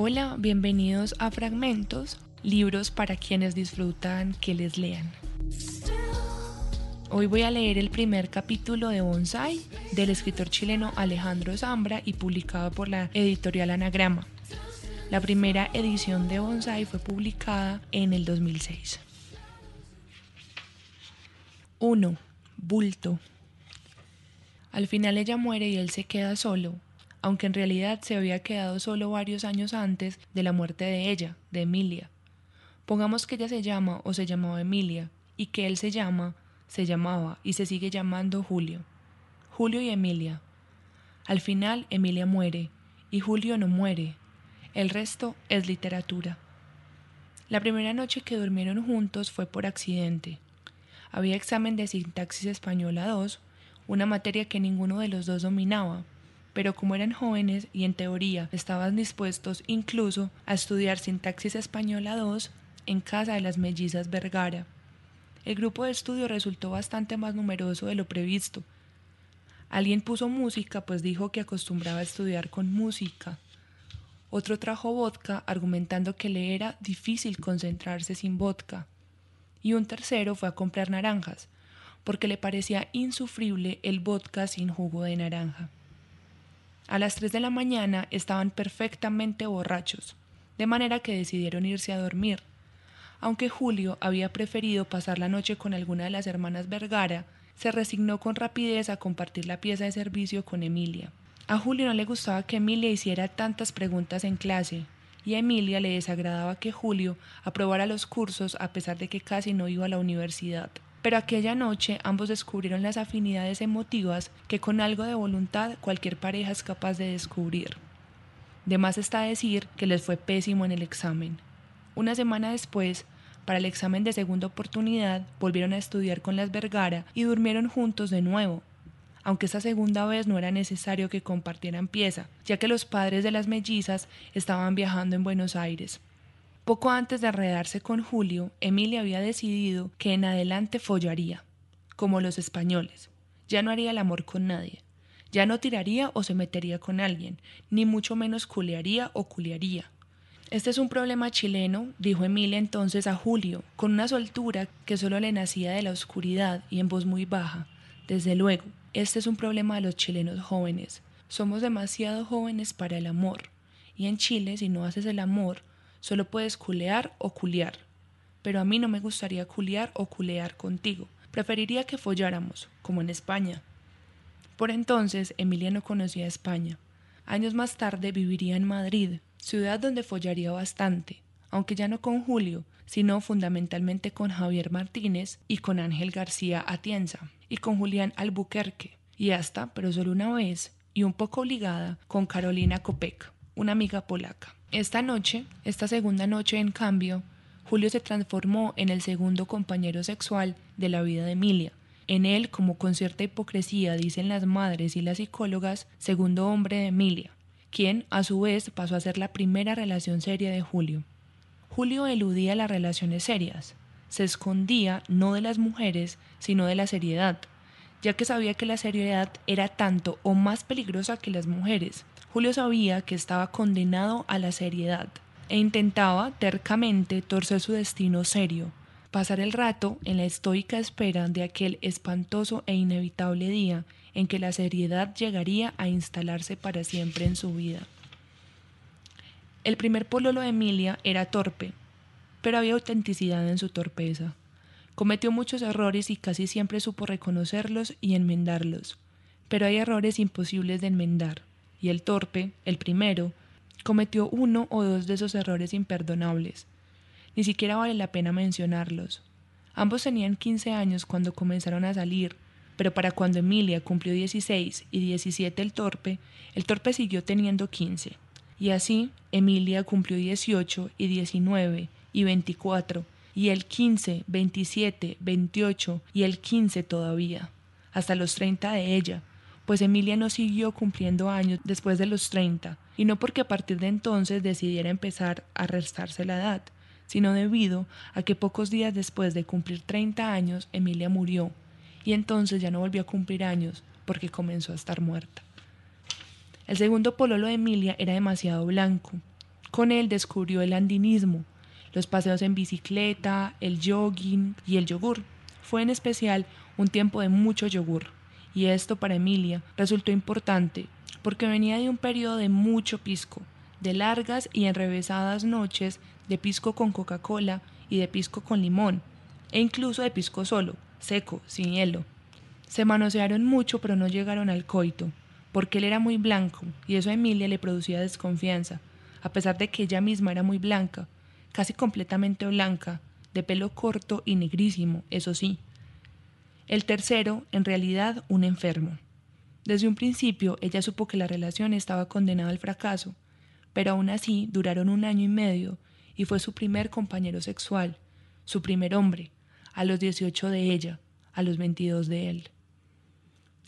Hola, bienvenidos a Fragmentos, libros para quienes disfrutan que les lean. Hoy voy a leer el primer capítulo de Bonsai del escritor chileno Alejandro Zambra y publicado por la editorial Anagrama. La primera edición de Bonsai fue publicada en el 2006. 1. Bulto. Al final ella muere y él se queda solo, aunque en realidad se había quedado solo varios años antes de la muerte de ella, de Emilia. Pongamos que ella se llama o se llamaba Emilia, y que él se llama, se llamaba y se sigue llamando Julio. Julio y Emilia. Al final Emilia muere, y Julio no muere. El resto es literatura. La primera noche que durmieron juntos fue por accidente. Había examen de sintaxis española 2, una materia que ninguno de los dos dominaba, pero como eran jóvenes y en teoría estaban dispuestos incluso a estudiar sintaxis española 2 en casa de las mellizas Vergara. El grupo de estudio resultó bastante más numeroso de lo previsto. Alguien puso música, pues dijo que acostumbraba a estudiar con música. Otro trajo vodka, argumentando que le era difícil concentrarse sin vodka. Y un tercero fue a comprar naranjas, porque le parecía insufrible el vodka sin jugo de naranja. A las tres de la mañana estaban perfectamente borrachos, de manera que decidieron irse a dormir. Aunque Julio había preferido pasar la noche con alguna de las hermanas Vergara, se resignó con rapidez a compartir la pieza de servicio con Emilia. A Julio no le gustaba que Emilia hiciera tantas preguntas en clase, y a Emilia le desagradaba que Julio aprobara los cursos a pesar de que casi no iba a la universidad. Pero aquella noche ambos descubrieron las afinidades emotivas que con algo de voluntad cualquier pareja es capaz de descubrir. De más está decir que les fue pésimo en el examen. Una semana después, para el examen de segunda oportunidad, volvieron a estudiar con las Vergara y durmieron juntos de nuevo, aunque esta segunda vez no era necesario que compartieran pieza, ya que los padres de las mellizas estaban viajando en Buenos Aires. Poco antes de arredarse con Julio, Emilia había decidido que en adelante follaría, como los españoles. Ya no haría el amor con nadie. Ya no tiraría o se metería con alguien, ni mucho menos culearía o culearía. Este es un problema chileno, dijo Emilia entonces a Julio, con una soltura que solo le nacía de la oscuridad y en voz muy baja. Desde luego, este es un problema de los chilenos jóvenes. Somos demasiado jóvenes para el amor. Y en Chile, si no haces el amor, Solo puedes culear o culiar. Pero a mí no me gustaría culiar o culear contigo. Preferiría que folláramos, como en España. Por entonces, Emilia no conocía España. Años más tarde viviría en Madrid, ciudad donde follaría bastante, aunque ya no con Julio, sino fundamentalmente con Javier Martínez y con Ángel García Atienza, y con Julián Albuquerque, y hasta, pero solo una vez, y un poco obligada, con Carolina Kopek, una amiga polaca. Esta noche, esta segunda noche, en cambio, Julio se transformó en el segundo compañero sexual de la vida de Emilia. En él, como con cierta hipocresía dicen las madres y las psicólogas, segundo hombre de Emilia, quien a su vez pasó a ser la primera relación seria de Julio. Julio eludía las relaciones serias, se escondía no de las mujeres, sino de la seriedad, ya que sabía que la seriedad era tanto o más peligrosa que las mujeres, Julio sabía que estaba condenado a la seriedad e intentaba tercamente torcer su destino serio, pasar el rato en la estoica espera de aquel espantoso e inevitable día en que la seriedad llegaría a instalarse para siempre en su vida. El primer pololo de Emilia era torpe, pero había autenticidad en su torpeza. Cometió muchos errores y casi siempre supo reconocerlos y enmendarlos, pero hay errores imposibles de enmendar y el torpe, el primero, cometió uno o dos de esos errores imperdonables. Ni siquiera vale la pena mencionarlos. Ambos tenían 15 años cuando comenzaron a salir, pero para cuando Emilia cumplió 16 y 17 el torpe, el torpe siguió teniendo 15. Y así, Emilia cumplió 18 y 19 y 24, y el 15, 27, 28 y el 15 todavía, hasta los 30 de ella, pues Emilia no siguió cumpliendo años después de los 30, y no porque a partir de entonces decidiera empezar a restarse la edad, sino debido a que pocos días después de cumplir 30 años Emilia murió, y entonces ya no volvió a cumplir años porque comenzó a estar muerta. El segundo pololo de Emilia era demasiado blanco, Con él descubrió el andinismo, los paseos en bicicleta, el jogging y el yogur. Fue en especial un tiempo de mucho yogur, y esto para Emilia resultó importante porque venía de un periodo de mucho pisco, de largas y enrevesadas noches de pisco con Coca-Cola y de pisco con limón, e incluso de pisco solo, seco, sin hielo. Se manosearon mucho pero no llegaron al coito, porque él era muy blanco y eso a Emilia le producía desconfianza, a pesar de que ella misma era muy blanca, casi completamente blanca, de pelo corto y negrísimo, eso sí. El tercero, en realidad, un enfermo. Desde un principio ella supo que la relación estaba condenada al fracaso, pero aún así duraron un año y medio y fue su primer compañero sexual, su primer hombre, a los 18 de ella, a los 22 de él.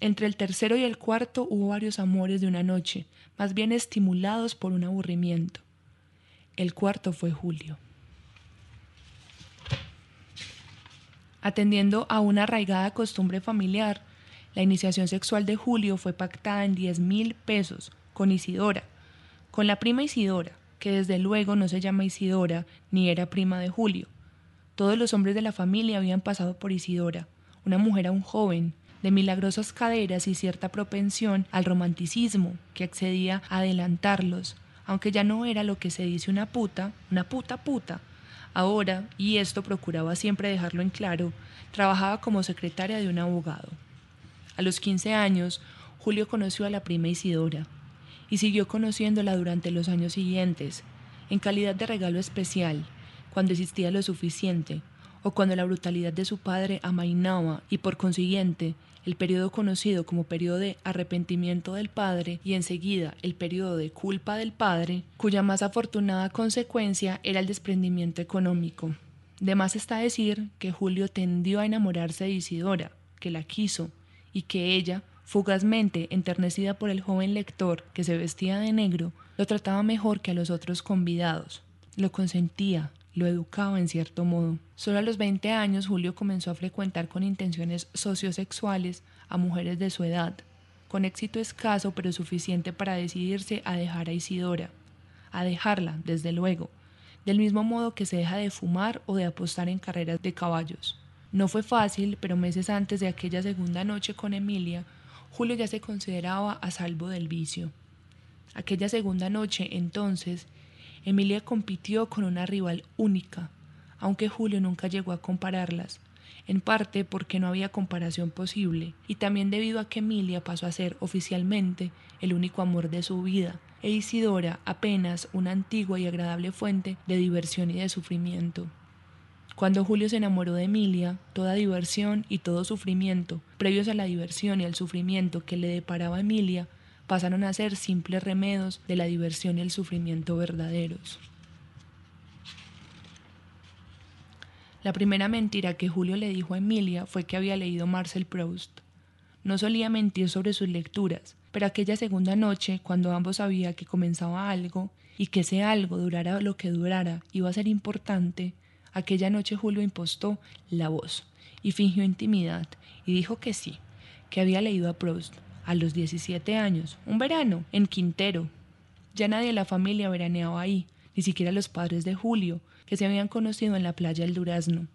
Entre el tercero y el cuarto hubo varios amores de una noche, más bien estimulados por un aburrimiento. El cuarto fue Julio. Atendiendo a una arraigada costumbre familiar, la iniciación sexual de Julio fue pactada en diez mil pesos con Isidora, con la prima Isidora, que desde luego no se llama Isidora ni era prima de Julio. Todos los hombres de la familia habían pasado por Isidora, una mujer aún joven, de milagrosas caderas y cierta propensión al romanticismo que accedía a adelantarlos, aunque ya no era lo que se dice una puta, una puta puta. Ahora, y esto procuraba siempre dejarlo en claro, trabajaba como secretaria de un abogado. A los 15 años, Julio conoció a la prima Isidora y siguió conociéndola durante los años siguientes, en calidad de regalo especial, cuando existía lo suficiente, o cuando la brutalidad de su padre amainaba y por consiguiente el periodo conocido como periodo de arrepentimiento del padre y enseguida el periodo de culpa del padre, cuya más afortunada consecuencia era el desprendimiento económico. De más está decir que Julio tendió a enamorarse de Isidora, que la quiso, y que ella, fugazmente enternecida por el joven lector que se vestía de negro, lo trataba mejor que a los otros convidados, lo consentía, lo educaba en cierto modo. Solo a los 20 años Julio comenzó a frecuentar con intenciones sociosexuales a mujeres de su edad, con éxito escaso pero suficiente para decidirse a dejar a Isidora, a dejarla, desde luego, del mismo modo que se deja de fumar o de apostar en carreras de caballos. No fue fácil, pero meses antes de aquella segunda noche con Emilia, Julio ya se consideraba a salvo del vicio. Aquella segunda noche, entonces, Emilia compitió con una rival única, aunque Julio nunca llegó a compararlas, en parte porque no había comparación posible y también debido a que Emilia pasó a ser oficialmente el único amor de su vida e Isidora apenas una antigua y agradable fuente de diversión y de sufrimiento. Cuando Julio se enamoró de Emilia, toda diversión y todo sufrimiento, previos a la diversión y al sufrimiento que le deparaba Emilia, pasaron a ser simples remedos de la diversión y el sufrimiento verdaderos. La primera mentira que Julio le dijo a Emilia fue que había leído Marcel Proust. No solía mentir sobre sus lecturas, pero aquella segunda noche, cuando ambos sabía que comenzaba algo y que ese algo durara lo que durara iba a ser importante, Aquella noche Julio impostó la voz y fingió intimidad y dijo que sí, que había leído a Proust a los 17 años, un verano, en Quintero. Ya nadie de la familia veraneaba ahí, ni siquiera los padres de Julio, que se habían conocido en la playa del Durazno.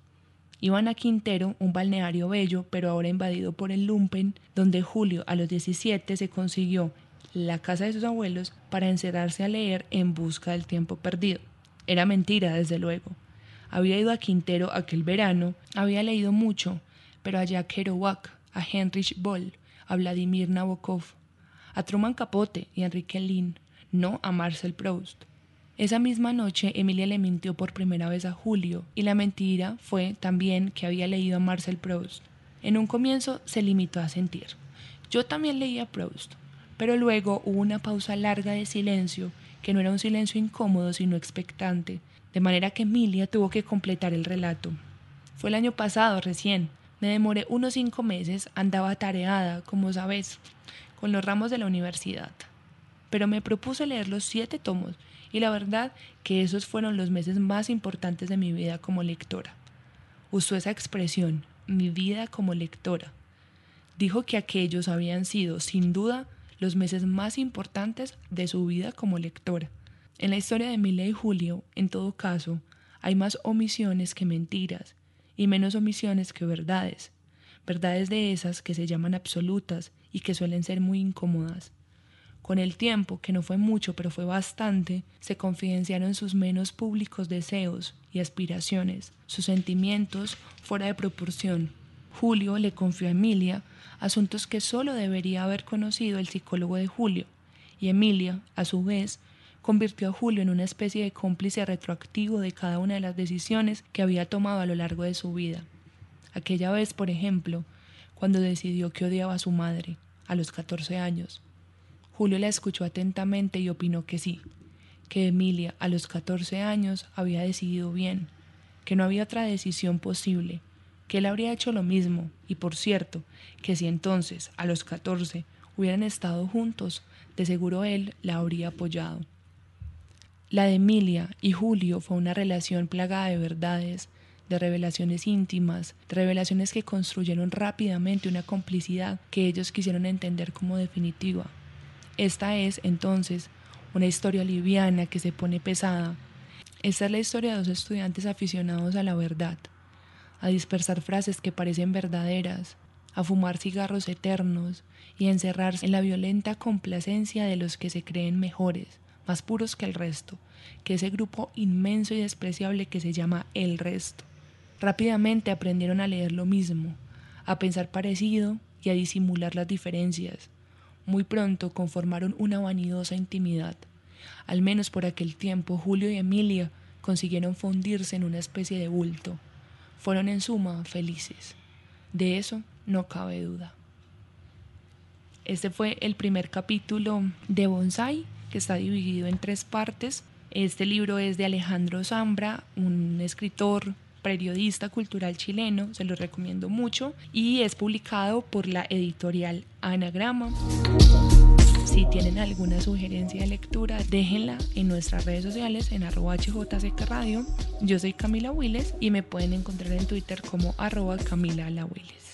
Iban a Quintero, un balneario bello, pero ahora invadido por el lumpen, donde Julio a los 17 se consiguió la casa de sus abuelos para encerrarse a leer en busca del tiempo perdido. Era mentira, desde luego. Había ido a Quintero aquel verano, había leído mucho, pero a Jack Kerouac, a Heinrich Boll, a Vladimir Nabokov, a Truman Capote y a Enrique Lin, no a Marcel Proust. Esa misma noche Emilia le mintió por primera vez a Julio y la mentira fue también que había leído a Marcel Proust. En un comienzo se limitó a sentir. Yo también leía Proust, pero luego hubo una pausa larga de silencio que no era un silencio incómodo sino expectante, de manera que Emilia tuvo que completar el relato. Fue el año pasado recién. Me demoré unos cinco meses, andaba tareada, como sabes, con los ramos de la universidad. Pero me propuse leer los siete tomos y la verdad que esos fueron los meses más importantes de mi vida como lectora. Usó esa expresión, mi vida como lectora. Dijo que aquellos habían sido, sin duda, los meses más importantes de su vida como lectora. En la historia de Emilia y Julio, en todo caso, hay más omisiones que mentiras y menos omisiones que verdades, verdades de esas que se llaman absolutas y que suelen ser muy incómodas. Con el tiempo, que no fue mucho pero fue bastante, se confidenciaron sus menos públicos deseos y aspiraciones, sus sentimientos fuera de proporción. Julio le confió a Emilia asuntos que solo debería haber conocido el psicólogo de Julio, y Emilia, a su vez, convirtió a Julio en una especie de cómplice retroactivo de cada una de las decisiones que había tomado a lo largo de su vida. Aquella vez, por ejemplo, cuando decidió que odiaba a su madre, a los 14 años. Julio la escuchó atentamente y opinó que sí, que Emilia a los 14 años había decidido bien, que no había otra decisión posible, que él habría hecho lo mismo, y por cierto, que si entonces, a los 14, hubieran estado juntos, de seguro él la habría apoyado. La de Emilia y Julio fue una relación plagada de verdades, de revelaciones íntimas, revelaciones que construyeron rápidamente una complicidad que ellos quisieron entender como definitiva. Esta es, entonces, una historia liviana que se pone pesada. Esta es la historia de dos estudiantes aficionados a la verdad, a dispersar frases que parecen verdaderas, a fumar cigarros eternos y a encerrarse en la violenta complacencia de los que se creen mejores, más puros que el resto, que ese grupo inmenso y despreciable que se llama el resto. Rápidamente aprendieron a leer lo mismo, a pensar parecido y a disimular las diferencias. Muy pronto conformaron una vanidosa intimidad. Al menos por aquel tiempo Julio y Emilia consiguieron fundirse en una especie de bulto. Fueron en suma felices. De eso no cabe duda. Este fue el primer capítulo de Bonsai está dividido en tres partes. Este libro es de Alejandro Zambra, un escritor periodista cultural chileno, se lo recomiendo mucho, y es publicado por la editorial Anagrama. Si tienen alguna sugerencia de lectura, déjenla en nuestras redes sociales en arroba Radio. Yo soy Camila Willes y me pueden encontrar en Twitter como arroba Camila La Willes.